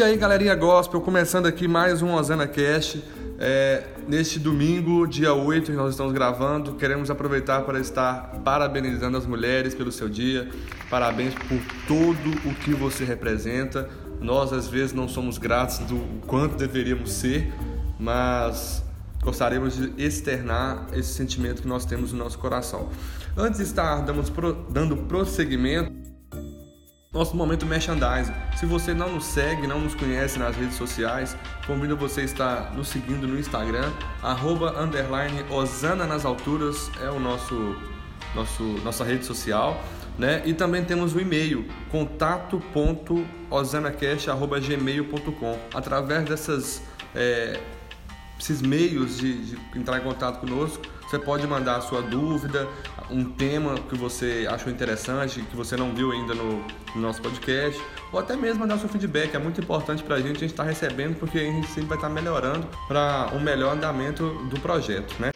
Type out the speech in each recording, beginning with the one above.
E aí, galerinha gospel, começando aqui mais um Osana Cast. É, neste domingo, dia 8, nós estamos gravando. Queremos aproveitar para estar parabenizando as mulheres pelo seu dia. Parabéns por tudo o que você representa. Nós, às vezes, não somos gratos do quanto deveríamos ser, mas gostaríamos de externar esse sentimento que nós temos no nosso coração. Antes de estar dando prosseguimento, nosso momento merchandising. Se você não nos segue, não nos conhece nas redes sociais, convido você a estar nos seguindo no Instagram, arroba, underline, Osana nas alturas é o nosso, nosso nossa rede social. Né? E também temos o e-mail contato.osanacast.gmail.com Através dessas é, esses meios de, de entrar em contato conosco, você pode mandar a sua dúvida, um tema que você achou interessante, que você não viu ainda no, no nosso podcast, ou até mesmo mandar seu feedback. É muito importante para a gente, gente está recebendo, porque a gente sempre vai estar tá melhorando para um melhor andamento do projeto. Né?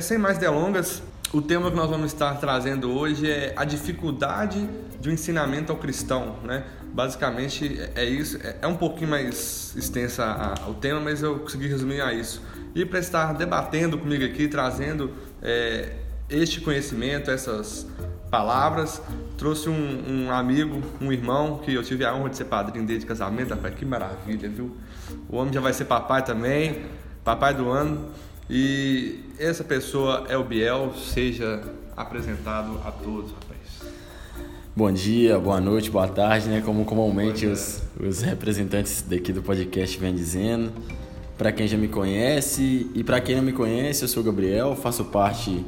Sem mais delongas, o tema que nós vamos estar trazendo hoje é a dificuldade do ensinamento ao cristão, né? Basicamente é isso, é um pouquinho mais extensa o tema, mas eu consegui resumir a isso e para estar debatendo comigo aqui, trazendo é, este conhecimento, essas palavras. Trouxe um, um, amigo, um irmão, que eu tive a honra de ser padrinho dele de casamento, rapaz, que maravilha, viu? O homem já vai ser papai também, papai do ano. E essa pessoa é o Biel, seja apresentado a todos, rapaz. Bom dia, boa noite, boa tarde, né? Como comumente os, os representantes daqui do podcast vêm dizendo para quem já me conhece e para quem não me conhece, eu sou Gabriel, faço parte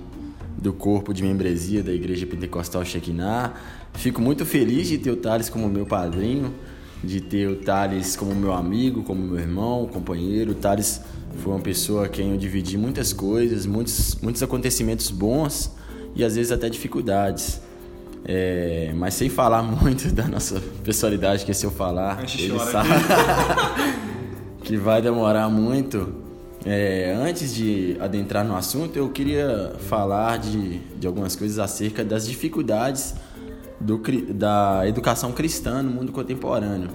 do corpo de membresia da Igreja Pentecostal Shekinah. Fico muito feliz de ter o Thales como meu padrinho, de ter o Thales como meu amigo, como meu irmão, companheiro. O Thales foi uma pessoa a quem eu dividi muitas coisas, muitos, muitos acontecimentos bons e às vezes até dificuldades. É, mas sem falar muito da nossa personalidade, que se eu falar, ele sabe. que vai demorar muito. É, antes de adentrar no assunto, eu queria falar de, de algumas coisas acerca das dificuldades do, da educação cristã no mundo contemporâneo.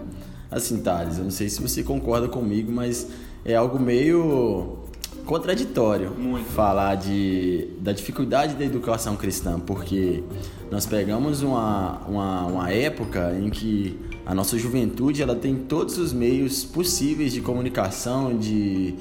Assim, Thales, eu não sei se você concorda comigo, mas é algo meio contraditório Muito. falar de, da dificuldade da educação cristã, porque nós pegamos uma, uma, uma época em que a nossa juventude ela tem todos os meios possíveis de comunicação, de,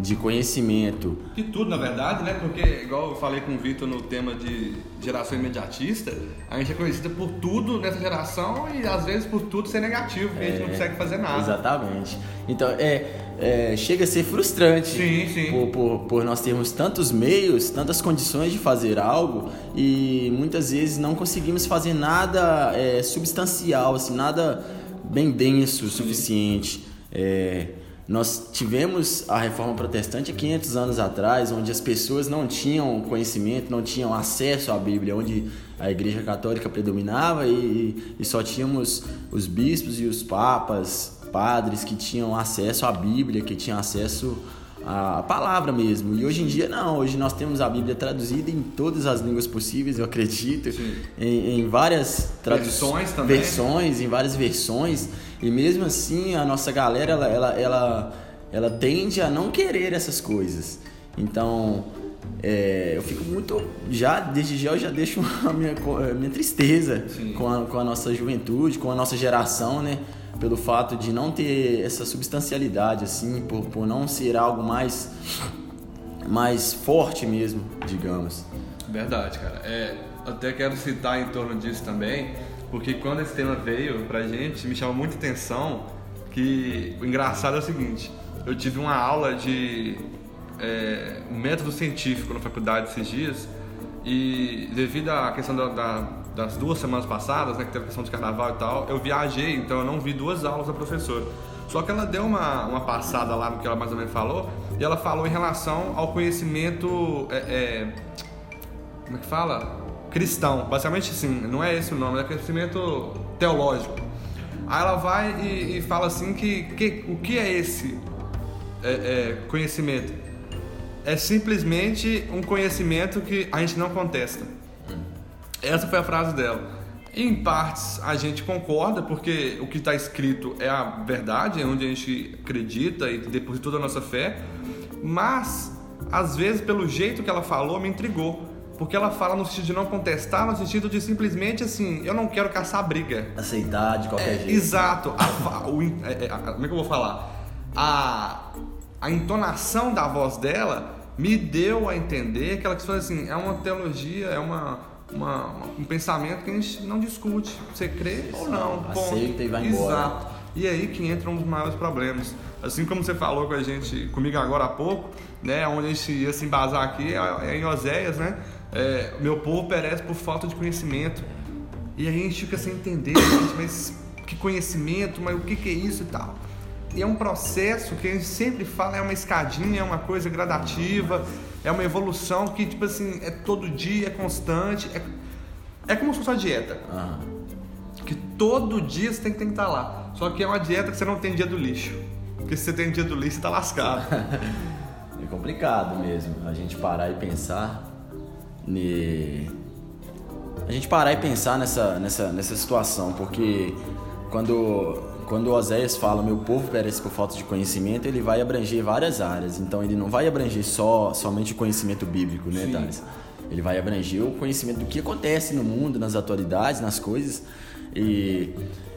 de conhecimento. De tudo, na verdade, né? Porque, igual eu falei com o Vitor no tema de geração imediatista, a gente é conhecida por tudo nessa geração e às vezes por tudo ser negativo, porque é, a gente não é, consegue fazer nada. Exatamente. Então, é, é, chega a ser frustrante sim, sim. Por, por, por, nós termos tantos meios, tantas condições de fazer algo e muitas vezes não conseguimos fazer nada é, substancial, assim, nada bem denso o suficiente. É, nós tivemos a reforma protestante há 500 anos atrás, onde as pessoas não tinham conhecimento, não tinham acesso à Bíblia, onde a Igreja Católica predominava e, e só tínhamos os bispos e os papas, padres que tinham acesso à Bíblia, que tinham acesso à palavra mesmo. E hoje em dia não, hoje nós temos a Bíblia traduzida em todas as línguas possíveis, eu acredito, em, em, várias traduções também. versões, em várias versões. E mesmo assim, a nossa galera ela, ela, ela, ela tende a não querer essas coisas. Então, é, eu fico muito. Já, desde já, eu já deixo a minha, a minha tristeza com a, com a nossa juventude, com a nossa geração, né? Pelo fato de não ter essa substancialidade, assim, por, por não ser algo mais, mais forte mesmo, digamos. Verdade, cara. É, até quero citar em torno disso também, porque quando esse tema veio pra gente, me chamou muita atenção que o engraçado é o seguinte, eu tive uma aula de é, método científico na faculdade esses dias e devido à questão da, da, das duas semanas passadas, né, que teve a questão de carnaval e tal, eu viajei, então eu não vi duas aulas da professora. Só que ela deu uma, uma passada lá no que ela mais ou menos falou, e ela falou em relação ao conhecimento. É, é, como é que fala? Cristão. Basicamente, assim, não é esse o nome, é conhecimento teológico. Aí ela vai e, e fala assim que, que o que é esse é, é, conhecimento? É simplesmente um conhecimento que a gente não contesta. Essa foi a frase dela. Em partes a gente concorda, porque o que está escrito é a verdade, é onde a gente acredita e deposita toda a nossa fé, mas às vezes pelo jeito que ela falou me intrigou. Porque ela fala no sentido de não contestar, no sentido de simplesmente assim, eu não quero caçar briga. Aceitar de qualquer É, jeito. Exato. A- o é, é, como é que eu vou falar? A, a entonação da voz dela me deu a entender que ela quis fazer assim, é uma teologia, é uma, uma- um pensamento que a gente não discute. Você crê ou não. ponto. Aceita e vai embora. Exato. E aí que entra um dos maiores problemas. Assim como você falou com a gente, comigo agora há pouco, né, onde a gente ia se embasar aqui é é em Oséias, né? É, meu povo perece por falta de conhecimento. E aí a gente fica sem entender, gente, mas que conhecimento, mas o que, que é isso e tal. E é um processo que a gente sempre fala, é uma escadinha, é uma coisa gradativa, é uma evolução que, tipo assim, é todo dia, é constante. É, é como se fosse uma dieta. Aham. Que todo dia você tem que estar lá. Só que é uma dieta que você não tem dia do lixo. Porque se você tem dia do lixo, você tá lascado. É complicado mesmo a gente parar e pensar ne... a gente parar e pensar nessa, nessa, nessa situação, porque quando, quando Oséias fala meu povo perece por falta de conhecimento, ele vai abranger várias áreas. Então ele não vai abranger só somente o conhecimento bíblico, né, Sim. Thales? Ele vai abranger o conhecimento do que acontece no mundo, nas atualidades, nas coisas. E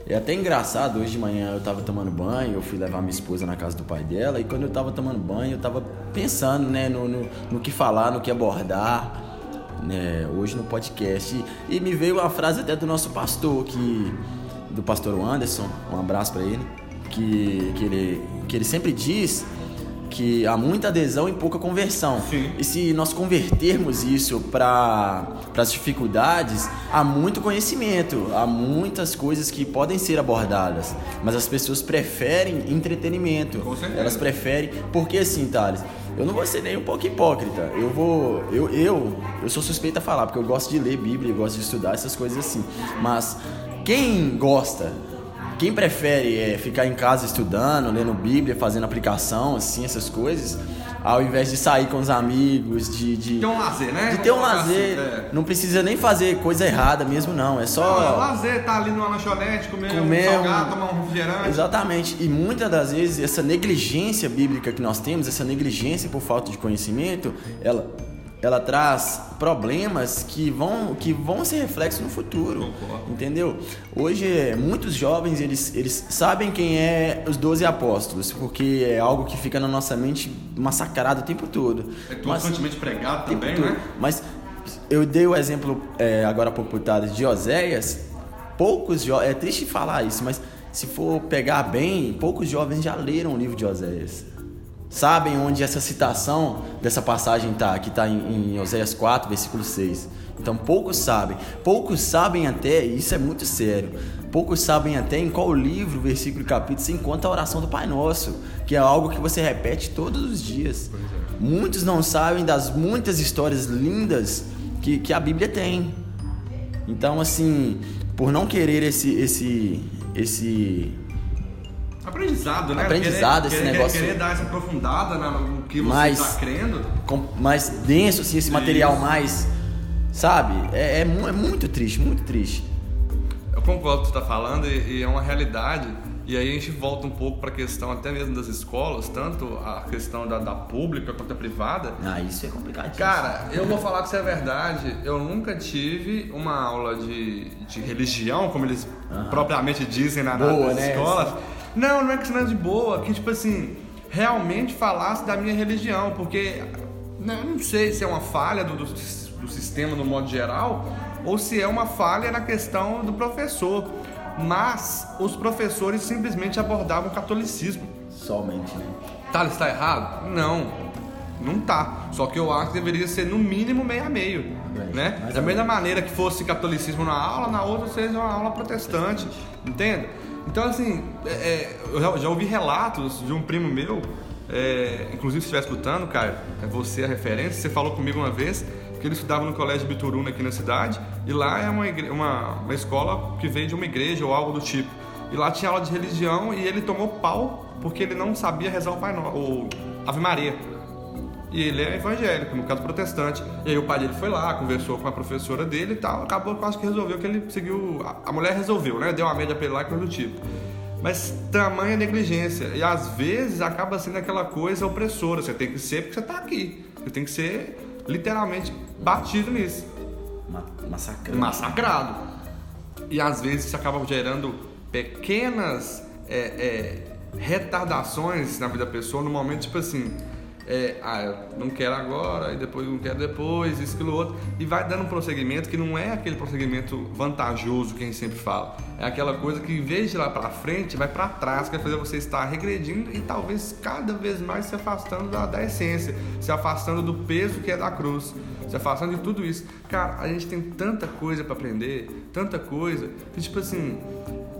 é até engraçado, hoje de manhã eu tava tomando banho, eu fui levar minha esposa na casa do pai dela, e quando eu tava tomando banho, eu tava pensando, né, no, no, no que falar, no que abordar, né, hoje no podcast. E, e me veio uma frase até do nosso pastor, que do pastor Anderson, um abraço para ele, que, que ele que ele sempre diz que há muita adesão e pouca conversão. Sim. E se nós convertermos isso para as dificuldades, há muito conhecimento, há muitas coisas que podem ser abordadas, mas as pessoas preferem entretenimento. Elas preferem, porque assim, Thales, eu não vou ser nem um pouco hipócrita. Eu vou, eu, eu, eu sou suspeito a falar, porque eu gosto de ler Bíblia, eu gosto de estudar essas coisas assim. Mas quem gosta quem prefere é, ficar em casa estudando, lendo Bíblia, fazendo aplicação, assim, essas coisas, ao invés de sair com os amigos, de. de Ter um lazer, né? De ter um lazer. assim, é. Não precisa nem fazer coisa errada mesmo, não. É Não, só. é lazer, tá ali numa lanchonete, comer, Comer um salgado, um- tomar um refrigerante. Exatamente. E muitas das vezes essa negligência bíblica que nós temos, essa negligência por falta de conhecimento, ela, ela traz problemas que vão, que vão ser reflexos no futuro. Entendeu? Hoje, eh, muitos jovens, eles, eles sabem quem é os 12 apóstolos, porque é algo que fica na nossa mente massacrado o tempo todo. É constantemente pregado também, né? Mas eu dei o exemplo é, agora Thales, de Oséias. Poucos jovens. É triste falar isso, mas se for pegar bem, poucos jovens já leram o livro de Oséias. Sabem onde essa citação dessa passagem tá, que está em, em Oséias 4, versículo 6. Então poucos sabem. Poucos sabem até, isso é muito sério, poucos sabem até em qual livro, versículo e capítulo se encontra a oração do Pai Nosso, que é algo que você repete todos os dias. Muitos não sabem das muitas histórias lindas que, que a Bíblia tem. Então, assim, por não querer esse esse esse Aprendizado, né? Aprendizado, querer, esse querer, negócio- Querer dar essa aprofundada no que você Mais- está crendo. com- mais denso, assim, esse material Isso. mais, sabe? É, é, é muito triste, muito triste. Eu concordo com o que você está falando e, e é uma realidade. E aí a gente volta um pouco para a questão até mesmo das escolas, tanto a questão da, da pública quanto a privada. Ah, isso é complicado. Cara, eu vou falar que isso é verdade. Eu nunca tive uma aula de, de religião, como eles propriamente dizem na, Boa, nas né? escolas. Não, não é que não é de boa, que tipo assim, realmente falasse da minha religião, porque né, eu não sei se é uma falha do, do, do sistema no modo geral ou se é uma falha na questão do professor. Mas os professores simplesmente abordavam o catolicismo. Somente, né? Tá, está errado? Não, não tá. Só que eu acho que deveria ser no mínimo meio a meio, É, né? Da mesma maneira que fosse catolicismo na aula, na outra seja uma aula protestante, entende? Então assim, é, é, eu já, já ouvi relatos de um primo meu, é, inclusive se estiver escutando, cara, é você a referência. Você falou comigo uma vez que ele estudava no colégio Bituruna aqui na cidade e lá é uma, igre- uma, uma escola que veio de uma igreja ou algo do tipo. E lá tinha aula de religião e ele tomou pau porque ele não sabia rezar o Pai no... o Ave Maria. E ele é evangélico, no caso protestante. E aí o pai dele foi lá, conversou com a professora dele e tal, acabou quase que resolveu que ele seguiu. A mulher resolveu, né? Deu uma média pra ele lá e coisa do tipo. Mas tamanha negligência. E às vezes acaba sendo aquela coisa opressora. Você tem que ser porque você tá aqui. Você tem que ser literalmente batido nisso. Massacrado. Massacrado. E às vezes isso acaba gerando pequenas é, é, retardações na vida da pessoa no momento, tipo assim, é, ah, não quero agora, e depois não quero depois, isso, aquilo, outro, e vai dando um prosseguimento que não é aquele prosseguimento vantajoso que a gente sempre fala. É aquela coisa que, em vez de ir lá pra frente, vai para trás, que vai fazer você estar regredindo e talvez cada vez mais se afastando da, da essência, se afastando do peso que é da cruz, se afastando de tudo isso. Cara, a gente tem tanta coisa para aprender, tanta coisa, que, tipo assim,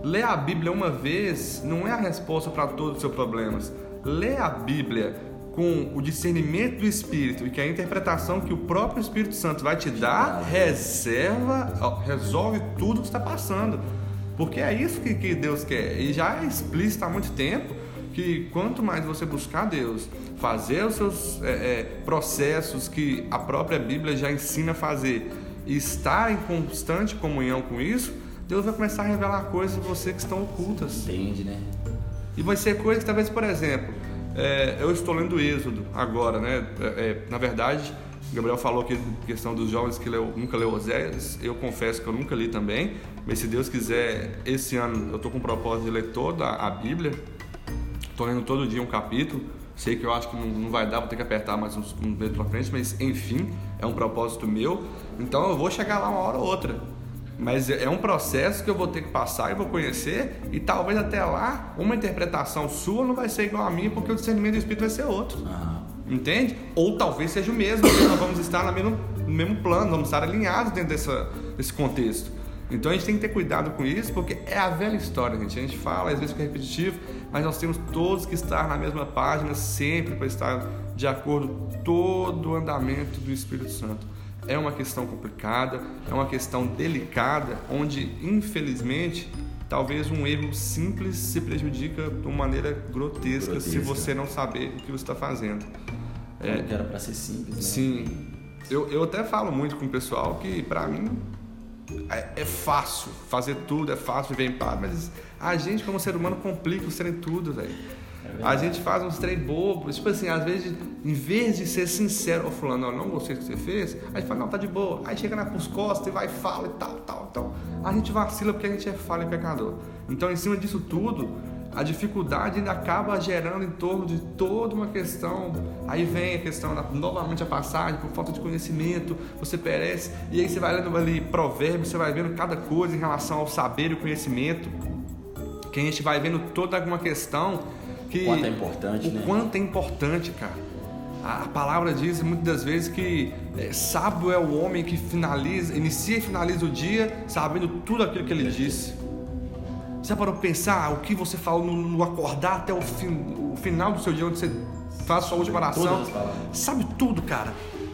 ler a Bíblia uma vez não é a resposta para todos os seus problemas. Ler a Bíblia com o discernimento do Espírito e que a interpretação que o próprio Espírito Santo vai te dar reserva, resolve tudo que está passando. Porque é isso que, que Deus quer. E já é explícito há muito tempo que quanto mais você buscar Deus, fazer os seus é, é, processos que a própria Bíblia já ensina a fazer e estar em constante comunhão com isso, Deus vai começar a revelar coisas em você que estão ocultas. Entende, né? E vai ser coisas que talvez, por exemplo, é, eu estou lendo Êxodo agora, né? É, é na verdade, Gabriel falou que questão dos jovens que leu, nunca leu Oséias, eu confesso que eu nunca li também, mas se Deus quiser, esse ano eu estou com o propósito de ler toda a Bíblia, estou lendo todo dia um capítulo, sei que eu acho que não, não vai dar, vou ter que apertar mais uns, um dedo para frente, mas enfim, é um propósito meu, então eu vou chegar lá uma hora ou outra. Mas é um processo que eu vou ter que passar e vou conhecer, e talvez até lá uma interpretação sua não vai ser igual a minha, porque o discernimento do Espírito vai ser outro. Entende? Ou talvez seja o mesmo, porque nós vamos estar no mesmo, no mesmo plano, vamos estar alinhados dentro dessa, desse contexto. Então a gente tem que ter cuidado com isso, porque é a velha história, gente. A gente fala, às vezes fica repetitivo, mas nós temos todos que estar na mesma página sempre para estar de acordo com todo o andamento do Espírito Santo é uma questão complicada, é uma questão delicada, onde infelizmente talvez um erro simples se prejudica de uma maneira grotesca, grotesca. se você não saber o que você está fazendo. É, que era para ser simples. Né? Sim, eu, eu até falo muito com o pessoal que para mim é, é, fácil fazer tudo, é fácil viver em paz, mas a gente como ser humano complica o ser em tudo, velho. A gente faz uns trem bobos, tipo assim, às vezes, em vez de ser sincero, ô fulano, não, não gostei do que você fez, a gente fala, não, tá de boa. Aí chega nas costas e vai fala e tal, tal, tal. A gente vacila porque a gente é falho e pecador. Então, em cima disso tudo, a dificuldade ainda acaba gerando em torno de toda uma questão. Aí vem a questão, da, novamente a passagem, por falta de conhecimento, você perece, e aí você vai lendo ali provérbios, você vai vendo cada coisa em relação ao saber e o conhecimento, que a gente vai vendo toda alguma questão que, o quanto é importante, o né? quanto é importante, cara. A, a palavra diz muitas das vezes que é, sábio é o homem que finaliza, inicia e finaliza o dia sabendo tudo aquilo que ele disse. Você parou para pensar o que você falou no, no acordar até o, o, final do seu dia, onde você faz a sua última oração? Sabe tudo, cara.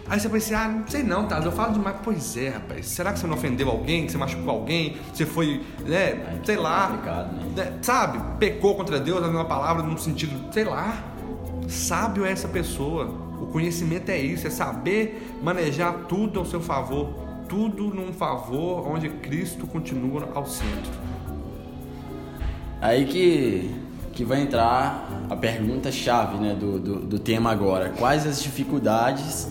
Aí você pensa, ah, não sei não, tá? Eu falo demais. Pois é, rapaz. Será que você não ofendeu alguém? Que você machucou alguém? Você foi, né? sei lá. Né? né? Sabe? Pecou contra Deus, dando uma palavra num sentido, sei lá. Sábio é essa pessoa. O conhecimento é isso, é saber manejar tudo ao seu favor. Tudo num favor onde Cristo continua ao centro. Aí que, que vai entrar a pergunta chave né, do, do, do tema agora. Quais as dificuldades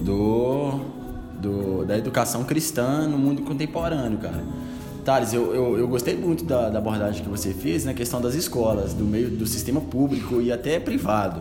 do, do, da educação cristã no mundo contemporâneo, cara. Thales, eu, eu, eu gostei muito da, da, abordagem que você fez na questão das escolas, do meio do sistema público e até privado.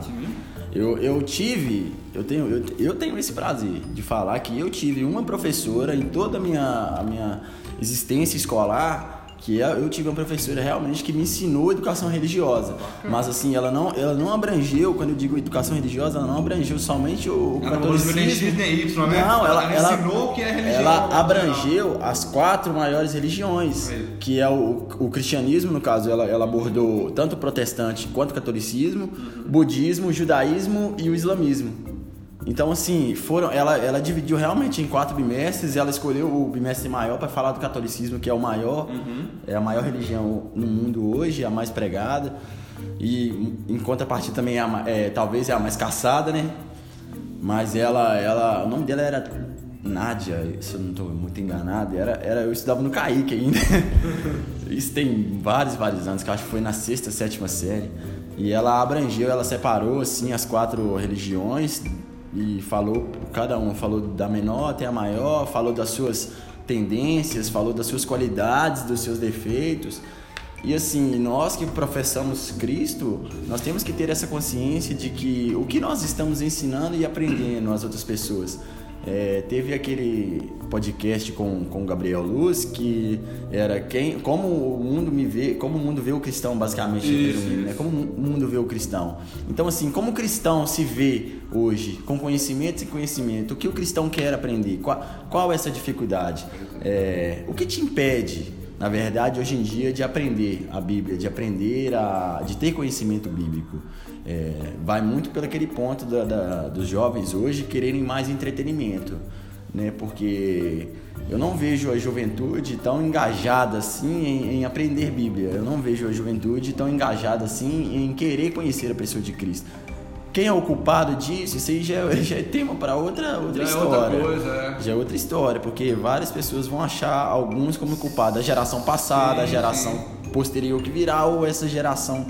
Eu, eu tive, eu tenho, eu, eu tenho esse prazer de falar que eu tive uma professora em toda a minha, a minha existência escolar que eu tive uma professora realmente que me ensinou educação religiosa. Mas assim, ela não, ela não abrangeu, quando eu digo educação religiosa, ela não abrangeu somente o, ela catolicismo. Não, X, não, né? não ela, ela, ensinou o que é religião. Ela abrangeu as quatro maiores religiões, que é o, o cristianismo, no caso, ela, ela abordou tanto o protestante quanto o catolicismo, budismo, judaísmo e o islamismo. Então, assim, foram, ela, ela dividiu realmente em quatro bimestres ela escolheu o bimestre maior para falar do catolicismo, que é o maior, uhum. é a maior religião no mundo hoje, a mais pregada. E em contrapartida também é, a, é, talvez é a mais caçada, né? mas ela, ela, o nome dela era Nádia, se eu não estou muito enganado, era, era, eu estudava no Kaique ainda. Isso tem vários, vários anos, que eu acho que foi na sexta, sétima série. E ela abrangeu, ela separou assim as quatro religiões e falou, cada um falou da menor até a maior, falou das suas tendências, falou das suas qualidades, dos seus defeitos. E assim, nós que professamos Cristo, nós temos que ter essa consciência de que o que nós estamos ensinando e aprendendo às outras pessoas. É, teve aquele podcast com, com o Gabriel Luz que era quem, como o mundo me vê, como o mundo vê o cristão basicamente, isso, né? Como o mundo vê o cristão. Então assim, como o cristão se vê hoje, com conhecimento e conhecimento, o que o cristão quer aprender? Qual, qual é essa dificuldade? É, o que te impede na verdade, hoje em dia, de aprender a Bíblia, de aprender a. de ter conhecimento bíblico. É, vai muito pelo aquele ponto da, da, dos jovens hoje quererem mais entretenimento, né? Porque eu não vejo a juventude tão engajada assim em, em, aprender Bíblia. Eu não vejo a juventude tão engajada assim em querer conhecer a pessoa de Cristo. Quem é o culpado disso? Isso aí já, é, já é tema para outra, outra já história. É outra coisa, é. Já é outra história, porque várias pessoas vão achar alguns como culpados. A geração passada, sim, a geração sim. posterior que virá, ou essa geração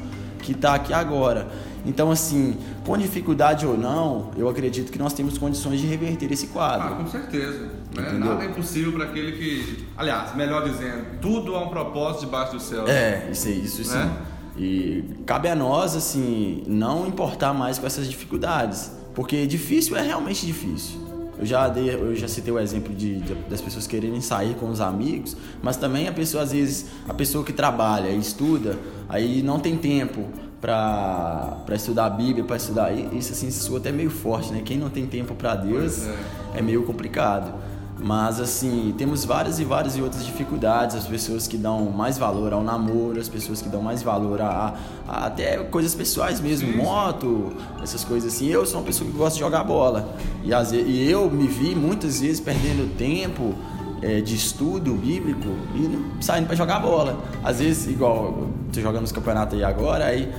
que está aqui agora. Então, assim, com dificuldade ou não, eu acredito que nós temos condições de reverter esse quadro. Ah, com certeza. Né? Nada é impossível para aquele que. Aliás, melhor dizendo, tudo há um propósito debaixo do céu. É, isso, isso né? sim. E cabe a nós, assim, não importar mais com essas dificuldades. Porque difícil é realmente difícil. Eu já, dei, eu já citei o exemplo de, de, das pessoas quererem sair com os amigos, mas também a pessoa, às vezes, a pessoa que trabalha e estuda, aí não tem tempo para estudar a Bíblia, para estudar. Isso, assim, isso até meio forte, né? Quem não tem tempo para Deus é. é meio complicado. Mas assim, temos várias e várias e outras dificuldades, as pessoas que dão mais valor ao namoro, as pessoas que dão mais valor a, a até coisas pessoais mesmo, moto, essas coisas assim. Eu sou uma pessoa que gosta de jogar bola. E, as, e eu me vi muitas vezes perdendo tempo é, de estudo bíblico e saindo para jogar bola. Às vezes, igual, tô jogando nos campeonatos aí agora, aí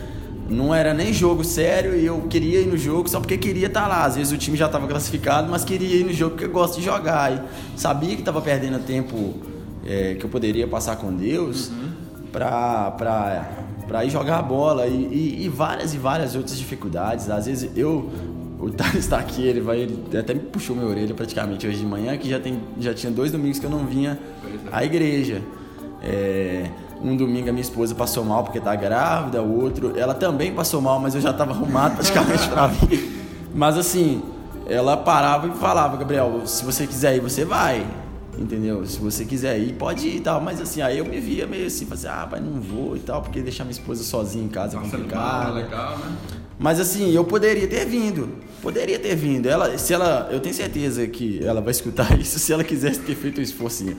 não era nem jogo sério e eu queria ir no jogo só porque queria estar tá lá. Às vezes o time já estava classificado, mas queria ir no jogo porque eu gosto de jogar. E sabia que estava perdendo tempo é, que eu poderia passar com Deus uhum. para para ir jogar bola e, e, e, várias e várias outras dificuldades. Às vezes eu o Thales está aqui, ele vai ele até me puxou minha orelha praticamente hoje de manhã, que já tem já tinha dois domingos que eu não vinha à igreja. É, um domingo a minha esposa passou mal porque tá grávida, o outro, ela também passou mal, mas eu já estava arrumado praticamente para vir. Mas assim, ela parava e falava, Gabriel, se você quiser ir, você vai. Entendeu? Se você quiser ir, pode ir e tal. Mas assim, aí eu me via meio assim, assim, ah, pai, não vou e tal, porque deixar minha esposa sozinha em casa é complicado. legal, né? Mas assim, eu poderia ter vindo. Poderia ter vindo. Ela, se ela, eu tenho certeza que ela vai escutar isso se ela quisesse ter feito um esforcinho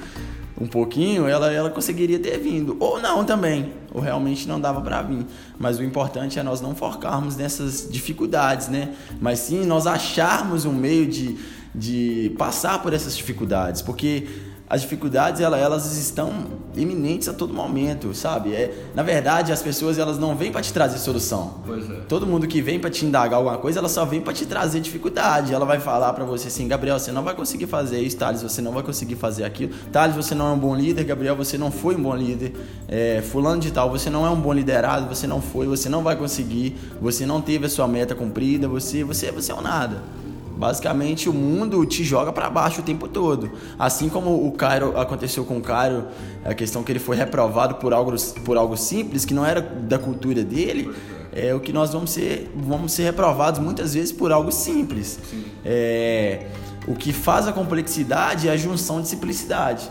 um pouquinho, ela, ela conseguiria ter vindo. Ou não também, ou realmente não dava para vir. Mas o importante é nós não focarmos nessas dificuldades, né? Mas sim nós acharmos um meio de, de passar por essas dificuldades, porque as dificuldades elas, elas estão iminentes a todo momento, sabe? É, na verdade, as pessoas elas não vêm para te trazer solução. É. Todo mundo que vem para te indagar alguma coisa, ela só vem para te trazer dificuldade. Ela vai falar para você assim, Gabriel, você não vai conseguir fazer isso, Thales, você não vai conseguir fazer aquilo. Thales, você não é um bom líder, Gabriel, você não foi um bom líder. É, fulano de tal, você não é um bom liderado, você não foi, você não vai conseguir, você não teve a sua meta cumprida, você, você, você é um nada. Basicamente, o mundo te joga para baixo o tempo todo. Assim como o Cairo aconteceu com o Cairo, a questão que ele foi reprovado por algo, por algo simples que não era da cultura dele, é o que nós vamos ser, vamos ser reprovados muitas vezes por algo simples. É, o que faz a complexidade é a junção de simplicidade.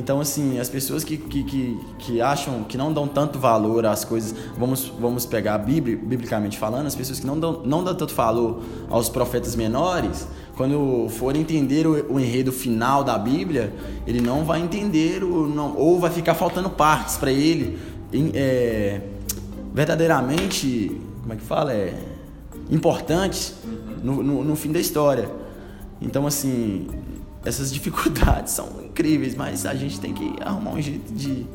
Então, assim, as pessoas que, que, que, que, acham, que não dão tanto valor às coisas, vamos, vamos pegar Bíblia, biblicamente falando, as pessoas que não dão, não dão tanto valor aos profetas menores, quando for entender o, o enredo final da Bíblia, ele não vai entender, o, não, ou vai ficar faltando partes para ele, é, verdadeiramente, como é que fala? É, importantes no, no, no fim da história. Então, assim, essas dificuldades são incríveis, mas a gente tem que arrumar um jeito de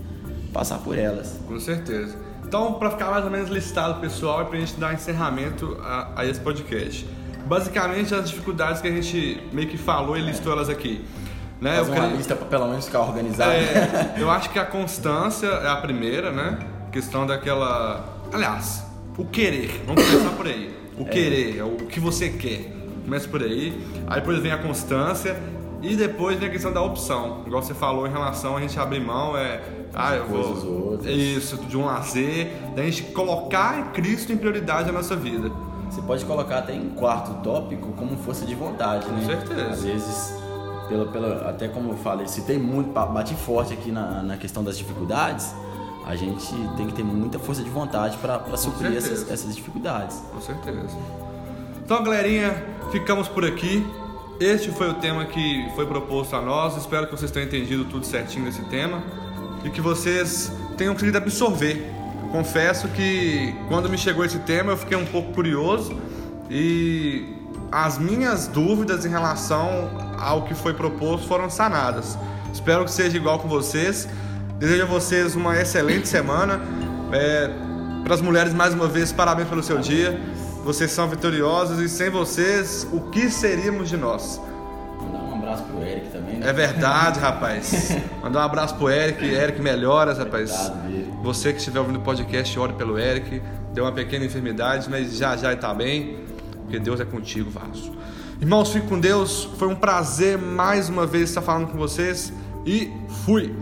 passar por elas. Com certeza. Então, para ficar mais ou menos listado, pessoal, e para a gente dar encerramento a, a esse podcast. basicamente as dificuldades que a gente meio que falou e listou elas aqui. Né? Faz Eu uma lista pra pelo menos ficar organizado. é, eu acho que a constância é a primeira, né? Questão daquela. Aliás, o querer. Vamos começar por aí. O querer, é o que você quer. Começa por aí. Aí depois vem a constância. E depois vem a questão da opção. Igual você falou em relação a gente abrir mão, é. Ah, eu vou. Isso, de um lazer. Da gente colocar Cristo em prioridade na nossa vida. Você pode colocar até em quarto tópico como força de vontade, né? Com certeza. Às vezes, pela, pela, até como eu falei, se tem muito, ba- bate forte aqui na, na questão das dificuldades, a gente tem que ter muita força de vontade para suprir essas, essas dificuldades. Com certeza. Então, galerinha, ficamos por aqui. Este foi o tema que foi proposto a nós. Espero que vocês tenham entendido tudo certinho desse tema e que vocês tenham conseguido absorver. Confesso que quando me chegou esse tema eu fiquei um pouco curioso e as minhas dúvidas em relação ao que foi proposto foram sanadas. Espero que seja igual com vocês. Desejo a vocês uma excelente semana. É, para as mulheres, mais uma vez, parabéns pelo seu dia. Vocês são vitoriosos e sem vocês, o que seríamos de nós? Mandar um abraço pro Eric também, né? É verdade, rapaz. Mandar um abraço pro Eric. Eric melhoras, rapaz. Coitado dele. Você que estiver ouvindo o podcast, ore pelo Eric. Deu uma pequena enfermidade, mas já já está bem. Porque Deus é contigo, Vaso. Irmãos, fique com Deus. Foi um prazer mais uma vez estar falando com vocês. E fui!